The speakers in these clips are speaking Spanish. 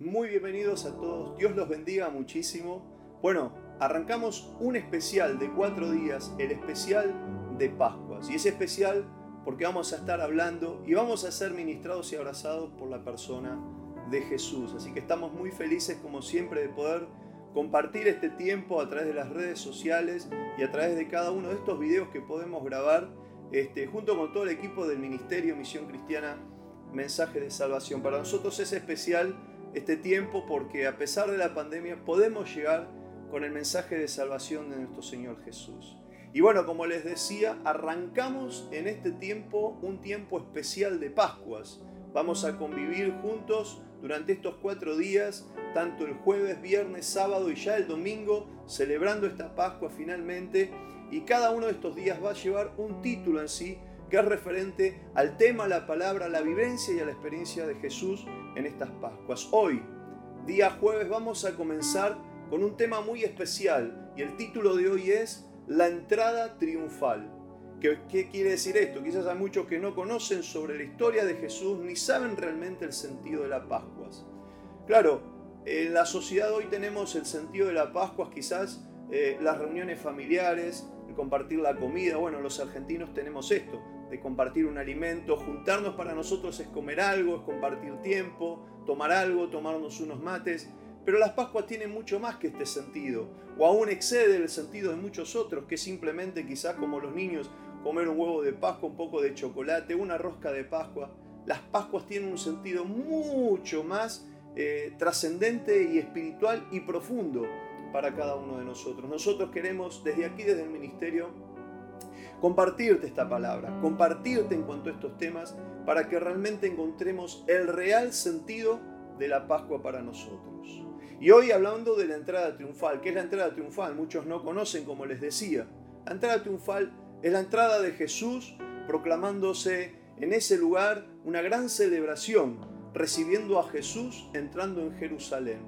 Muy bienvenidos a todos, Dios los bendiga muchísimo. Bueno, arrancamos un especial de cuatro días, el especial de Pascuas. Y es especial porque vamos a estar hablando y vamos a ser ministrados y abrazados por la persona de Jesús. Así que estamos muy felices como siempre de poder compartir este tiempo a través de las redes sociales y a través de cada uno de estos videos que podemos grabar este, junto con todo el equipo del Ministerio Misión Cristiana Mensaje de Salvación. Para nosotros es especial este tiempo porque a pesar de la pandemia podemos llegar con el mensaje de salvación de nuestro Señor Jesús. Y bueno, como les decía, arrancamos en este tiempo un tiempo especial de Pascuas. Vamos a convivir juntos durante estos cuatro días, tanto el jueves, viernes, sábado y ya el domingo, celebrando esta Pascua finalmente. Y cada uno de estos días va a llevar un título en sí que es referente al tema, la palabra, la vivencia y a la experiencia de Jesús en estas Pascuas. Hoy, día jueves, vamos a comenzar con un tema muy especial y el título de hoy es La entrada triunfal. ¿Qué, ¿Qué, quiere decir esto? Quizás hay muchos que no conocen sobre la historia de Jesús ni saben realmente el sentido de las Pascuas. Claro, en la sociedad hoy tenemos el sentido de las Pascuas, quizás eh, las reuniones familiares, el compartir la comida. Bueno, los argentinos tenemos esto, de compartir un alimento, juntarnos para nosotros es comer algo, es compartir tiempo, tomar algo, tomarnos unos mates. Pero las Pascuas tienen mucho más que este sentido, o aún excede el sentido de muchos otros, que simplemente quizás como los niños comer un huevo de Pascua, un poco de chocolate, una rosca de Pascua. Las Pascuas tienen un sentido mucho más eh, trascendente y espiritual y profundo para cada uno de nosotros. Nosotros queremos desde aquí, desde el ministerio, compartirte esta palabra, compartirte en cuanto a estos temas, para que realmente encontremos el real sentido de la Pascua para nosotros. Y hoy hablando de la entrada triunfal, ¿qué es la entrada triunfal? Muchos no conocen, como les decía. La entrada triunfal es la entrada de Jesús proclamándose en ese lugar una gran celebración, recibiendo a Jesús entrando en Jerusalén.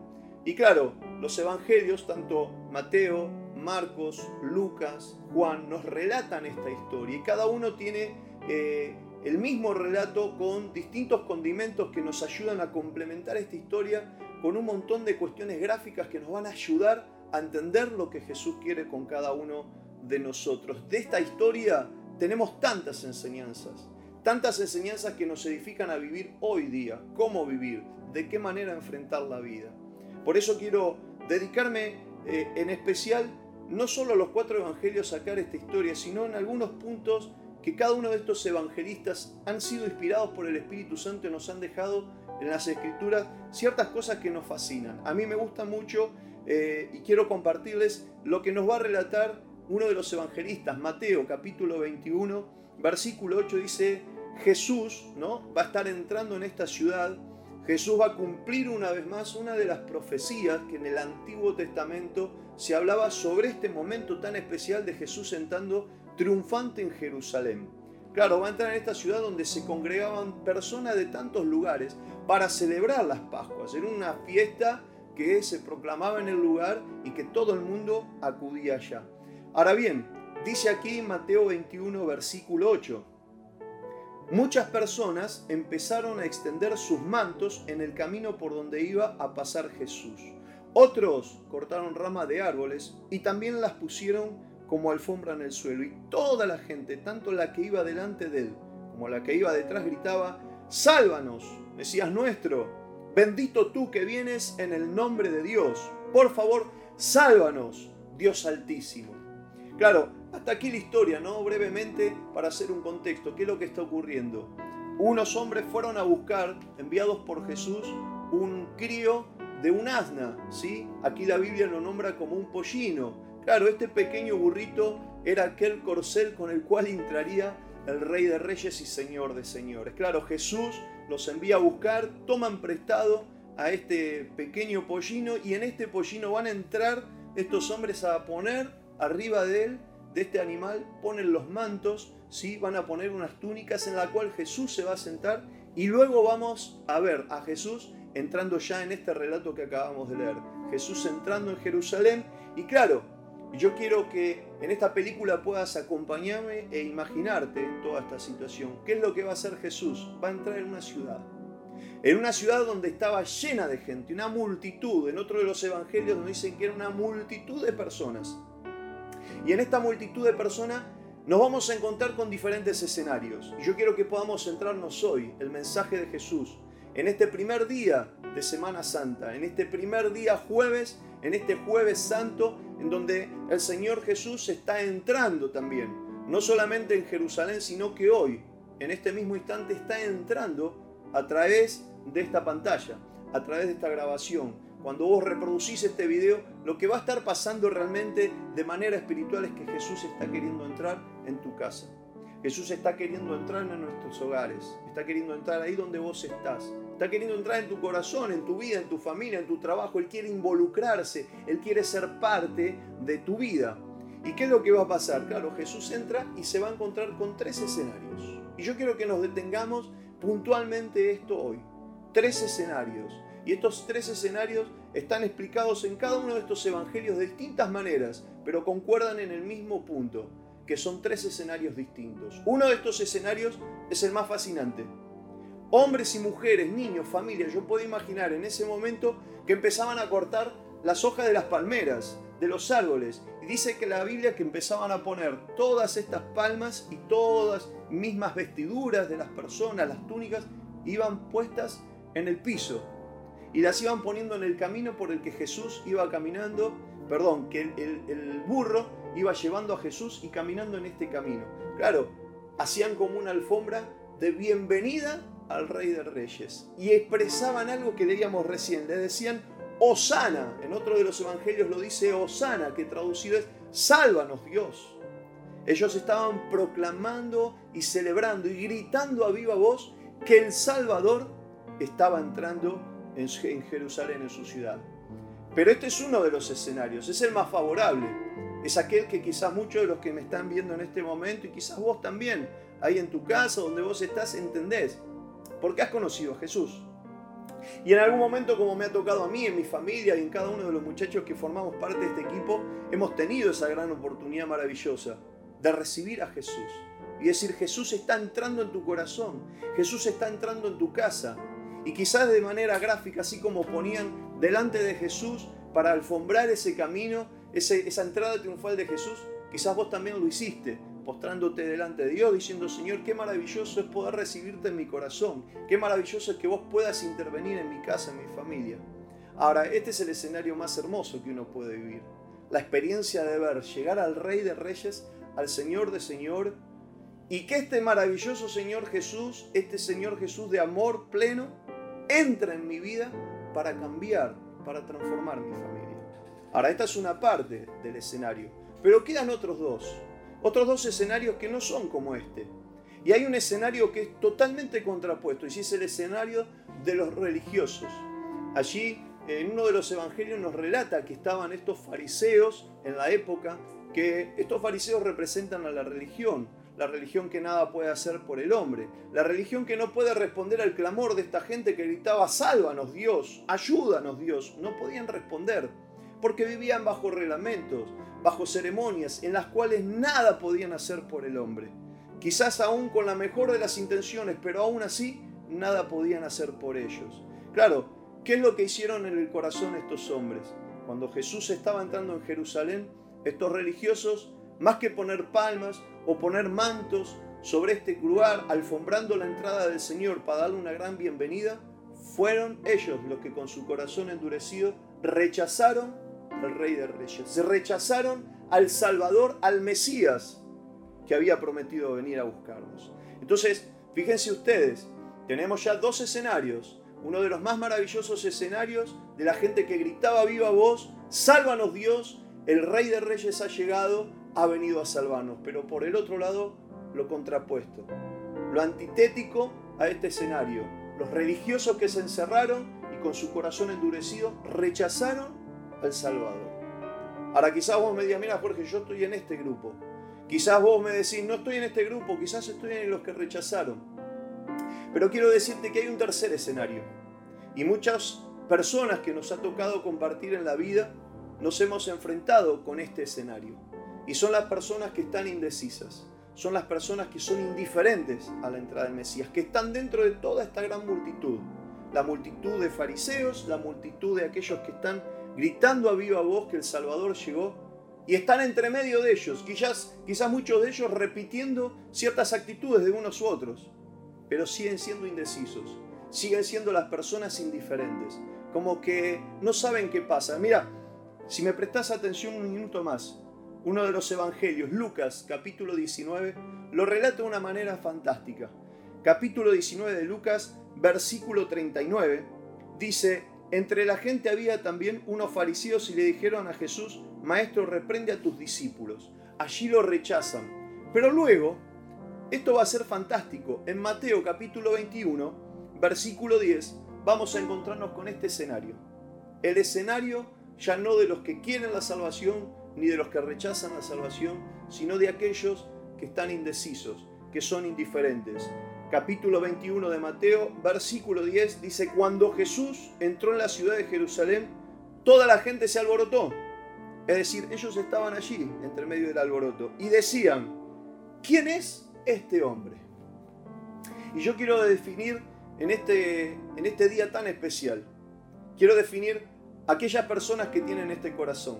Y claro, los evangelios, tanto Mateo, Marcos, Lucas, Juan, nos relatan esta historia y cada uno tiene eh, el mismo relato con distintos condimentos que nos ayudan a complementar esta historia con un montón de cuestiones gráficas que nos van a ayudar a entender lo que Jesús quiere con cada uno de nosotros. De esta historia tenemos tantas enseñanzas, tantas enseñanzas que nos edifican a vivir hoy día, cómo vivir, de qué manera enfrentar la vida. Por eso quiero dedicarme eh, en especial no solo a los cuatro evangelios sacar esta historia, sino en algunos puntos que cada uno de estos evangelistas han sido inspirados por el Espíritu Santo y nos han dejado en las escrituras ciertas cosas que nos fascinan. A mí me gusta mucho eh, y quiero compartirles lo que nos va a relatar uno de los evangelistas, Mateo capítulo 21, versículo 8 dice, Jesús ¿no? va a estar entrando en esta ciudad Jesús va a cumplir una vez más una de las profecías que en el Antiguo Testamento se hablaba sobre este momento tan especial de Jesús entrando triunfante en Jerusalén. Claro, va a entrar en esta ciudad donde se congregaban personas de tantos lugares para celebrar las Pascuas. Era una fiesta que se proclamaba en el lugar y que todo el mundo acudía allá. Ahora bien, dice aquí Mateo 21, versículo 8, Muchas personas empezaron a extender sus mantos en el camino por donde iba a pasar Jesús. Otros cortaron ramas de árboles y también las pusieron como alfombra en el suelo. Y toda la gente, tanto la que iba delante de él como la que iba detrás, gritaba, Sálvanos, Mesías nuestro, bendito tú que vienes en el nombre de Dios. Por favor, sálvanos, Dios altísimo. Claro, hasta aquí la historia, ¿no? Brevemente, para hacer un contexto, ¿qué es lo que está ocurriendo? Unos hombres fueron a buscar, enviados por Jesús, un crío de un asna, ¿sí? Aquí la Biblia lo nombra como un pollino. Claro, este pequeño burrito era aquel corcel con el cual entraría el Rey de Reyes y Señor de Señores. Claro, Jesús los envía a buscar, toman prestado a este pequeño pollino y en este pollino van a entrar estos hombres a poner arriba de él de este animal ponen los mantos, ¿sí? van a poner unas túnicas en la cual Jesús se va a sentar y luego vamos a ver a Jesús entrando ya en este relato que acabamos de leer. Jesús entrando en Jerusalén y claro, yo quiero que en esta película puedas acompañarme e imaginarte toda esta situación. ¿Qué es lo que va a hacer Jesús? Va a entrar en una ciudad. En una ciudad donde estaba llena de gente, una multitud. En otro de los evangelios nos dicen que era una multitud de personas. Y en esta multitud de personas nos vamos a encontrar con diferentes escenarios. Yo quiero que podamos centrarnos hoy, el mensaje de Jesús, en este primer día de Semana Santa, en este primer día jueves, en este jueves santo, en donde el Señor Jesús está entrando también, no solamente en Jerusalén, sino que hoy, en este mismo instante, está entrando a través de esta pantalla, a través de esta grabación. Cuando vos reproducís este video, lo que va a estar pasando realmente de manera espiritual es que Jesús está queriendo entrar en tu casa. Jesús está queriendo entrar en nuestros hogares, está queriendo entrar ahí donde vos estás, está queriendo entrar en tu corazón, en tu vida, en tu familia, en tu trabajo. Él quiere involucrarse, Él quiere ser parte de tu vida. ¿Y qué es lo que va a pasar? Claro, Jesús entra y se va a encontrar con tres escenarios. Y yo quiero que nos detengamos puntualmente esto hoy. Tres escenarios. Y estos tres escenarios están explicados en cada uno de estos evangelios de distintas maneras, pero concuerdan en el mismo punto que son tres escenarios distintos. Uno de estos escenarios es el más fascinante. Hombres y mujeres, niños, familias, yo puedo imaginar en ese momento que empezaban a cortar las hojas de las palmeras, de los árboles. Y dice que la Biblia que empezaban a poner todas estas palmas y todas mismas vestiduras de las personas, las túnicas, iban puestas en el piso. Y las iban poniendo en el camino por el que Jesús iba caminando, perdón, que el, el burro iba llevando a Jesús y caminando en este camino. Claro, hacían como una alfombra de bienvenida al Rey de Reyes y expresaban algo que leíamos recién, le decían Osana, en otro de los evangelios lo dice Osana, que traducido es sálvanos Dios. Ellos estaban proclamando y celebrando y gritando a viva voz que el Salvador estaba entrando en Jerusalén, en su ciudad. Pero este es uno de los escenarios, es el más favorable es aquel que quizás muchos de los que me están viendo en este momento y quizás vos también, ahí en tu casa, donde vos estás, entendés. Porque has conocido a Jesús. Y en algún momento, como me ha tocado a mí, en mi familia y en cada uno de los muchachos que formamos parte de este equipo, hemos tenido esa gran oportunidad maravillosa de recibir a Jesús. Y decir, Jesús está entrando en tu corazón, Jesús está entrando en tu casa. Y quizás de manera gráfica, así como ponían delante de Jesús para alfombrar ese camino, esa entrada triunfal de Jesús, quizás vos también lo hiciste, postrándote delante de Dios, diciendo, Señor, qué maravilloso es poder recibirte en mi corazón, qué maravilloso es que vos puedas intervenir en mi casa, en mi familia. Ahora, este es el escenario más hermoso que uno puede vivir. La experiencia de ver llegar al Rey de Reyes, al Señor de Señor, y que este maravilloso Señor Jesús, este Señor Jesús de amor pleno, entra en mi vida para cambiar, para transformar mi familia. Ahora, esta es una parte del escenario, pero quedan otros dos. Otros dos escenarios que no son como este. Y hay un escenario que es totalmente contrapuesto, y es el escenario de los religiosos. Allí, en uno de los evangelios nos relata que estaban estos fariseos en la época, que estos fariseos representan a la religión, la religión que nada puede hacer por el hombre, la religión que no puede responder al clamor de esta gente que gritaba, sálvanos Dios, ayúdanos Dios, no podían responder porque vivían bajo reglamentos, bajo ceremonias en las cuales nada podían hacer por el hombre. Quizás aún con la mejor de las intenciones, pero aún así nada podían hacer por ellos. Claro, ¿qué es lo que hicieron en el corazón estos hombres? Cuando Jesús estaba entrando en Jerusalén, estos religiosos, más que poner palmas o poner mantos sobre este lugar, alfombrando la entrada del Señor para darle una gran bienvenida, fueron ellos los que con su corazón endurecido rechazaron al Rey de Reyes. Se rechazaron al Salvador, al Mesías, que había prometido venir a buscarnos. Entonces, fíjense ustedes, tenemos ya dos escenarios. Uno de los más maravillosos escenarios de la gente que gritaba viva voz, sálvanos Dios, el Rey de Reyes ha llegado, ha venido a salvarnos. Pero por el otro lado, lo contrapuesto, lo antitético a este escenario. Los religiosos que se encerraron y con su corazón endurecido rechazaron al Salvador. Ahora quizás vos me digas, mira Jorge, yo estoy en este grupo. Quizás vos me decís, no estoy en este grupo, quizás estoy en los que rechazaron. Pero quiero decirte que hay un tercer escenario. Y muchas personas que nos ha tocado compartir en la vida nos hemos enfrentado con este escenario. Y son las personas que están indecisas. Son las personas que son indiferentes a la entrada del Mesías, que están dentro de toda esta gran multitud. la multitud de fariseos, la multitud de aquellos que están gritando a viva voz que el Salvador llegó y están entre medio de ellos, quizás, quizás muchos de ellos repitiendo ciertas actitudes de unos u otros, pero siguen siendo indecisos, siguen siendo las personas indiferentes, como que no saben qué pasa. Mira, si me prestas atención un minuto más, uno de los evangelios, Lucas capítulo 19, lo relata de una manera fantástica. Capítulo 19 de Lucas, versículo 39, dice, entre la gente había también unos fariseos y le dijeron a Jesús, Maestro, reprende a tus discípulos. Allí lo rechazan. Pero luego, esto va a ser fantástico. En Mateo capítulo 21, versículo 10, vamos a encontrarnos con este escenario. El escenario ya no de los que quieren la salvación, ni de los que rechazan la salvación, sino de aquellos que están indecisos, que son indiferentes. Capítulo 21 de Mateo, versículo 10 dice, cuando Jesús entró en la ciudad de Jerusalén, toda la gente se alborotó. Es decir, ellos estaban allí, entre medio del alboroto, y decían, ¿quién es este hombre? Y yo quiero definir en este, en este día tan especial, quiero definir aquellas personas que tienen este corazón,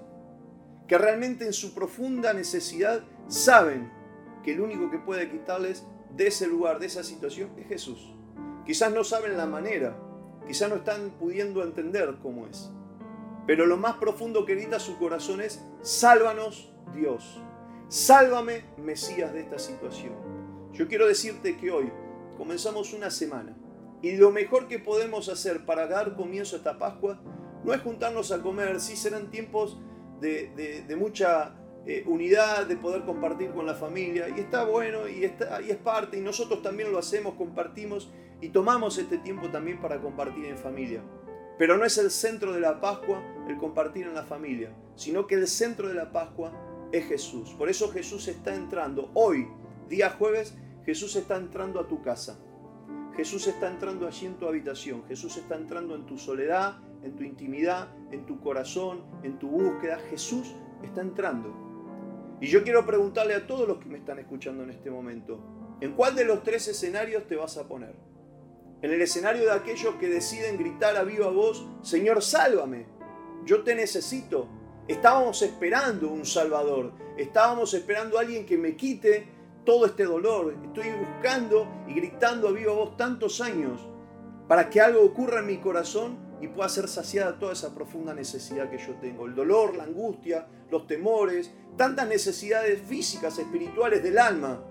que realmente en su profunda necesidad saben que el único que puede quitarles de ese lugar, de esa situación, es Jesús. Quizás no saben la manera, quizás no están pudiendo entender cómo es. Pero lo más profundo que grita su corazón es, sálvanos Dios, sálvame Mesías de esta situación. Yo quiero decirte que hoy comenzamos una semana y lo mejor que podemos hacer para dar comienzo a esta Pascua no es juntarnos a comer, sí serán tiempos de, mucha eh, unidad, de poder compartir con la familia. Y está bueno y, está, y es parte, y nosotros también lo hacemos, compartimos y tomamos este tiempo también para compartir en familia. Pero no es el centro de la Pascua el compartir en la familia, sino que el centro de la Pascua es Jesús. Por eso Jesús está entrando. Hoy, día jueves, Jesús está entrando a tu casa. Jesús está entrando allí en tu habitación. Jesús está entrando en tu soledad, en tu intimidad, en tu corazón, en tu búsqueda. Jesús está entrando. Y yo quiero preguntarle a todos los que me están escuchando en este momento, ¿en cuál de los tres escenarios te vas a poner? ¿En el escenario de aquellos que deciden gritar a viva voz, Señor, sálvame, yo te necesito? Estábamos esperando un Salvador, estábamos esperando a alguien que me quite todo este dolor. Estoy buscando y gritando a viva voz tantos años para que algo ocurra en mi corazón y pueda ser saciada toda esa profunda necesidad que yo tengo. El dolor, la angustia, los temores, tantas necesidades físicas, espirituales del alma,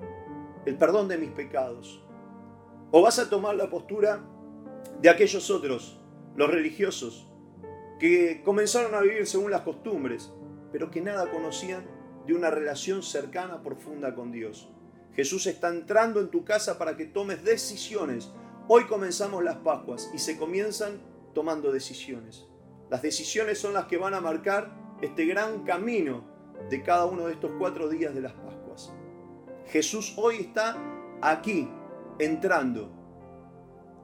el perdón de mis pecados. O vas a tomar la postura de aquellos otros, los religiosos, que comenzaron a vivir según las costumbres, pero que nada conocían de una relación cercana, profunda con Dios. Jesús está entrando en tu casa para que tomes decisiones. Hoy comenzamos las Pascuas y se comienzan tomando decisiones. Las decisiones son las que van a marcar este gran camino de cada uno de estos cuatro días de las Pascuas. Jesús hoy está aquí, entrando.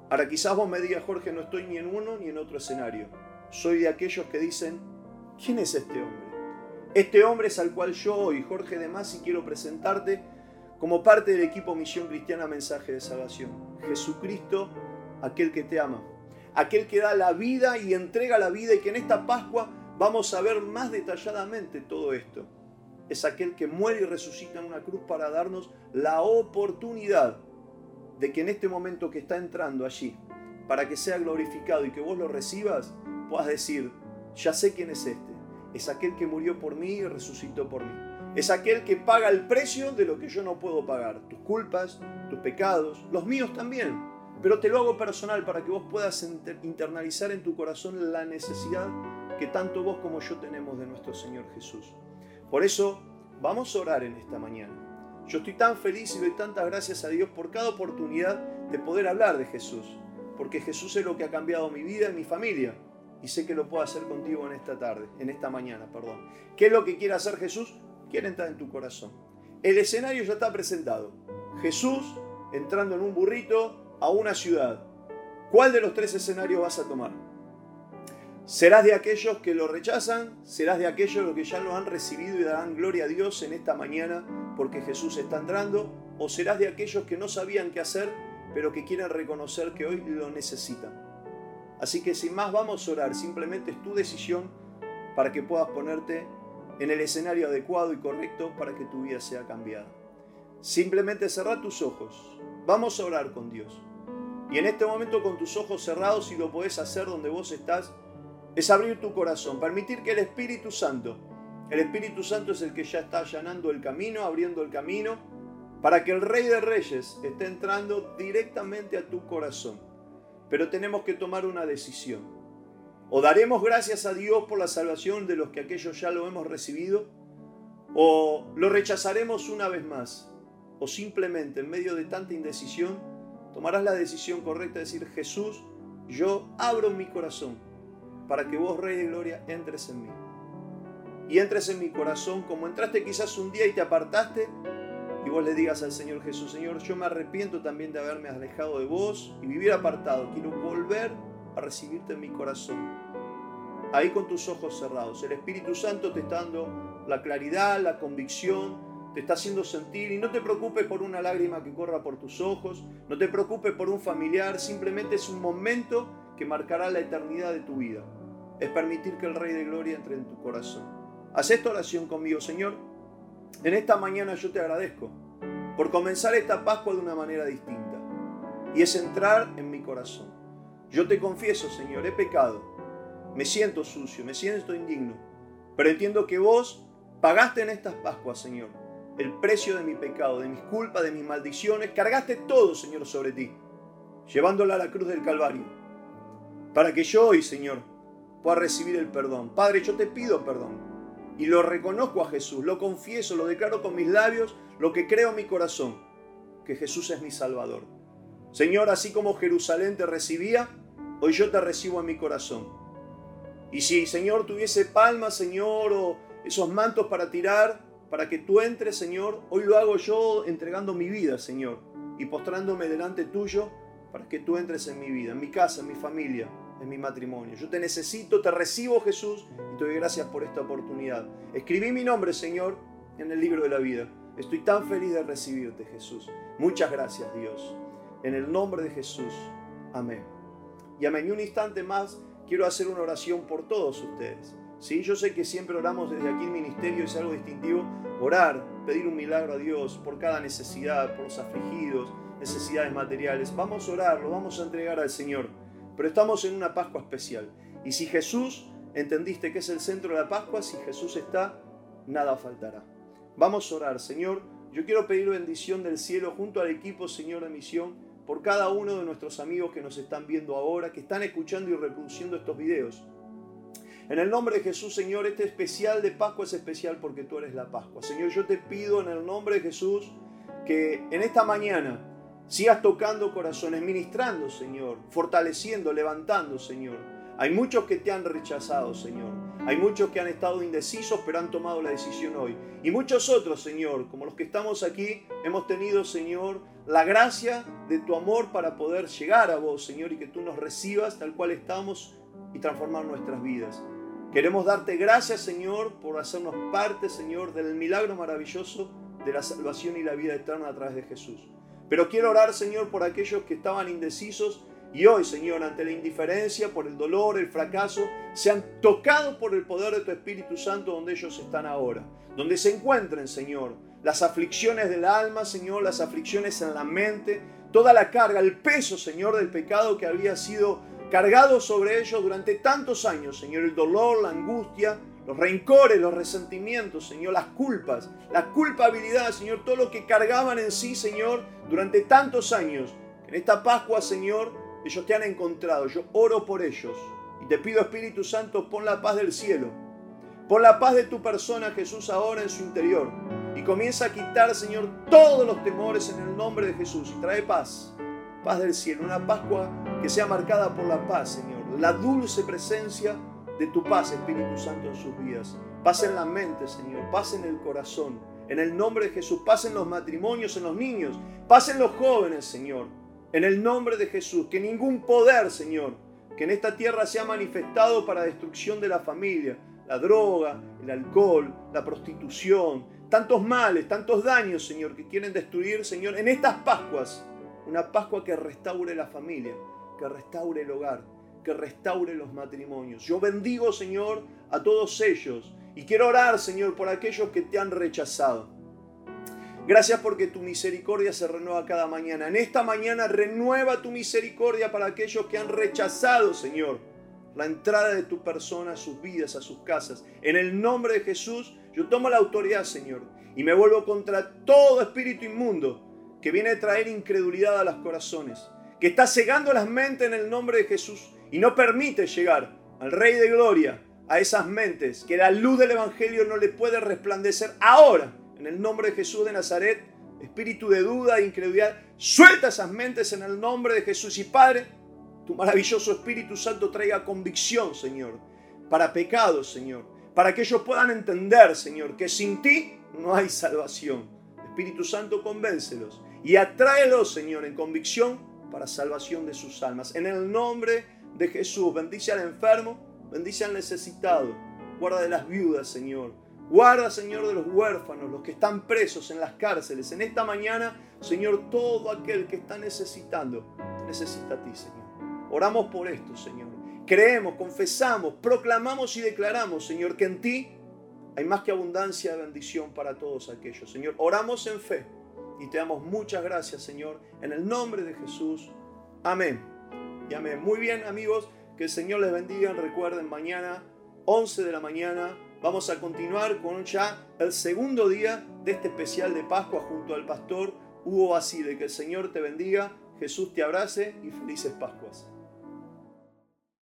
Ahora quizás vos me digas, Jorge, no estoy ni en uno ni en otro escenario. Soy de aquellos que dicen, ¿quién es este hombre? Este hombre es al cual yo hoy, Jorge de Masi, quiero presentarte como parte del equipo Misión Cristiana Mensaje de Salvación. Jesucristo, aquel que te ama aquel que da la vida y entrega la vida y que en esta Pascua vamos a ver más detalladamente todo esto. Es aquel que muere y resucita en una cruz para darnos la oportunidad de que en este momento que está entrando allí, para que sea glorificado y que vos lo recibas, puedas decir, ya sé quién es este. Es aquel que murió por mí y resucitó por mí. Es aquel que paga el precio de lo que yo no puedo pagar. Tus culpas, tus pecados, los míos también pero te lo hago personal para que vos puedas internalizar en tu corazón la necesidad que tanto vos como yo tenemos de nuestro Señor Jesús. Por eso, vamos a orar en esta mañana. Yo estoy tan feliz y doy tantas gracias a Dios por cada oportunidad de poder hablar de Jesús, porque Jesús es lo que ha cambiado mi vida y mi familia, y sé que lo puedo hacer contigo en esta tarde, en esta mañana, perdón. ¿Qué es lo que quiere hacer Jesús? Quiere entrar en tu corazón. El escenario ya está presentado. Jesús entrando en un burrito, a una ciudad, ¿cuál de los tres escenarios vas a tomar? ¿Serás de aquellos que lo rechazan? ¿Serás de aquellos que ya lo han recibido y darán gloria a Dios en esta mañana porque Jesús está entrando? ¿O serás de aquellos que no sabían qué hacer pero que quieren reconocer que hoy lo necesitan? Así que sin más vamos a orar, simplemente es tu decisión para que puedas ponerte en el escenario adecuado y correcto para que tu vida sea cambiada. Simplemente cerrar tus ojos. Vamos a orar con Dios. Y en este momento con tus ojos cerrados, si lo podés hacer donde vos estás, es abrir tu corazón, permitir que el Espíritu Santo, el Espíritu Santo es el que ya está allanando el camino, abriendo el camino, para que el Rey de Reyes esté entrando directamente a tu corazón. Pero tenemos que tomar una decisión. O daremos gracias a Dios por la salvación de los que aquellos ya lo hemos recibido, o lo rechazaremos una vez más, o simplemente en medio de tanta indecisión, tomarás la decisión correcta de decir, Jesús, yo abro mi corazón para que vos, Rey de Gloria, entres en mí. Y entres en mi corazón como entraste quizás un día y te apartaste y vos le digas al Señor Jesús, Señor, yo me arrepiento también de haberme alejado de vos y vivir apartado. Quiero volver a recibirte en mi corazón. Ahí con tus ojos cerrados. El Espíritu Santo te está dando la claridad, la convicción, te está haciendo sentir y no te preocupes por una lágrima que corra por tus ojos, no te preocupes por un familiar, simplemente es un momento que marcará la eternidad de tu vida. Es permitir que el Rey de Gloria entre en tu corazón. Haz esta oración conmigo, Señor. En esta mañana yo te agradezco por comenzar esta Pascua de una manera distinta. Y es entrar en mi corazón. Yo te confieso, Señor, he pecado. Me siento sucio, me siento indigno. Pero entiendo que vos pagaste en estas Pascuas, Señor, el precio de mi pecado, de mis culpas, de mis maldiciones. Cargaste todo, Señor, sobre ti, llevándola a la cruz del Calvario. Para que yo hoy, Señor, pueda recibir el perdón. Padre, yo te pido perdón y lo reconozco a Jesús, lo confieso, lo declaro con mis labios, lo que creo en mi corazón, que Jesús es mi Salvador. Señor, así como Jerusalén te recibía, hoy yo te recibo en mi corazón. Y si, Señor, tuviese palmas, Señor, o esos mantos para tirar, para que tú entres, Señor, hoy lo hago yo entregando mi vida, Señor, y postrándome delante tuyo, para que tú entres en mi vida, en mi casa, en mi familia, en mi matrimonio. Yo te necesito, te recibo Jesús y te doy gracias por esta oportunidad. Escribí mi nombre, Señor, en el libro de la vida. Estoy tan feliz de recibirte, Jesús. Muchas gracias, Dios. En el nombre de Jesús. Amén. Y amén. Y un instante más quiero hacer una oración por todos ustedes. ¿Sí? Yo sé que siempre oramos desde aquí en ministerio, es algo distintivo. Orar, pedir un milagro a Dios por cada necesidad, por los afligidos, necesidades materiales. Vamos a orar, lo vamos a entregar al Señor. Pero estamos en una Pascua especial. Y si Jesús, entendiste que es el centro de la Pascua, si Jesús está, nada faltará. Vamos a orar, Señor. Yo quiero pedir bendición del cielo junto al equipo, Señor de Misión, por cada uno de nuestros amigos que nos están viendo ahora, que están escuchando y reproduciendo estos videos. En el nombre de Jesús, Señor, este especial de Pascua es especial porque tú eres la Pascua. Señor, yo te pido en el nombre de Jesús que en esta mañana Sigas tocando corazones, ministrando, Señor, fortaleciendo, levantando, Señor. Hay muchos que te han rechazado, Señor. Hay muchos que han estado indecisos, pero han tomado la decisión hoy. Y muchos otros, Señor, como los que estamos aquí, hemos tenido, Señor, la gracia de tu amor para poder llegar a vos, Señor, y que tú nos recibas tal cual estamos y transformar nuestras vidas. Queremos darte gracias, Señor, por hacernos parte, Señor, del milagro maravilloso de la salvación y la vida eterna a través de Jesús. Pero quiero orar, Señor, por aquellos que estaban indecisos y hoy, Señor, ante la indiferencia, por el dolor, el fracaso, sean tocados por el poder de tu Espíritu Santo donde ellos están ahora. Donde se encuentren, Señor, las aflicciones del alma, Señor, las aflicciones en la mente, toda la carga, el peso, Señor, del pecado que había sido cargado sobre ellos durante tantos años, Señor, el dolor, la angustia, los rencores, los resentimientos, Señor, las culpas, la culpabilidad, Señor, todo lo que cargaban en sí, Señor, durante tantos años. En esta Pascua, Señor, ellos te han encontrado. Yo oro por ellos. Y te pido, Espíritu Santo, pon la paz del cielo. Pon la paz de tu persona, Jesús, ahora en su interior. Y comienza a quitar, Señor, todos los temores en el nombre de Jesús. Y trae paz. Paz del cielo. Una Pascua que sea marcada por la paz, Señor. La dulce presencia de tu paz, Espíritu Santo, en sus vidas. Paz en la mente, Señor, paz en el corazón. En el nombre de Jesús, paz en los matrimonios, en los niños, paz en los jóvenes, Señor. En el nombre de Jesús, que ningún poder, Señor, que en esta tierra sea manifestado para destrucción de la familia, la droga, el alcohol, la prostitución, tantos males, tantos daños, Señor, que quieren destruir, Señor, en estas Pascuas, una Pascua que restaure la familia, que restaure el hogar, que restaure los matrimonios. Yo bendigo, Señor, a todos ellos y quiero orar, Señor, por aquellos que te han rechazado. Gracias porque tu misericordia se renueva cada mañana. En esta mañana renueva tu misericordia para aquellos que han rechazado, Señor, la entrada de tu persona a sus vidas, a sus casas. En el nombre de Jesús, yo tomo la autoridad, Señor, y me vuelvo contra todo espíritu inmundo que viene a traer incredulidad a los corazones, que está cegando las mentes en el nombre de Jesús y no permite llegar al Rey de Gloria a esas mentes, que la luz del Evangelio no le puede resplandecer ahora, en el nombre de Jesús de Nazaret, espíritu de duda e incredulidad, suelta esas mentes en el nombre de Jesús y Padre, tu maravilloso Espíritu Santo traiga convicción, Señor, para pecados, Señor, para que ellos puedan entender, Señor, que sin ti no hay salvación. Espíritu Santo, convéncelos y atráelos, Señor, en convicción para salvación de sus almas. En el nombre de Jesús, bendice al enfermo, bendice al necesitado, guarda de las viudas, Señor. Guarda, Señor, de los huérfanos, los que están presos en las cárceles. En esta mañana, Señor, todo aquel que está necesitando, necesita a ti, Señor. Oramos por esto, Señor. Creemos, confesamos, proclamamos y declaramos, Señor, que en ti hay más que abundancia de bendición para todos aquellos. Señor, oramos en fe y te damos muchas gracias, Señor, en el nombre de Jesús. Amén. Y amén. Muy bien, amigos, que el Señor les bendiga. Recuerden, mañana, 11 de la mañana, vamos a continuar con ya el segundo día de este especial de Pascua junto al pastor Hugo Basile. Que el Señor te bendiga, Jesús te abrace y felices Pascuas.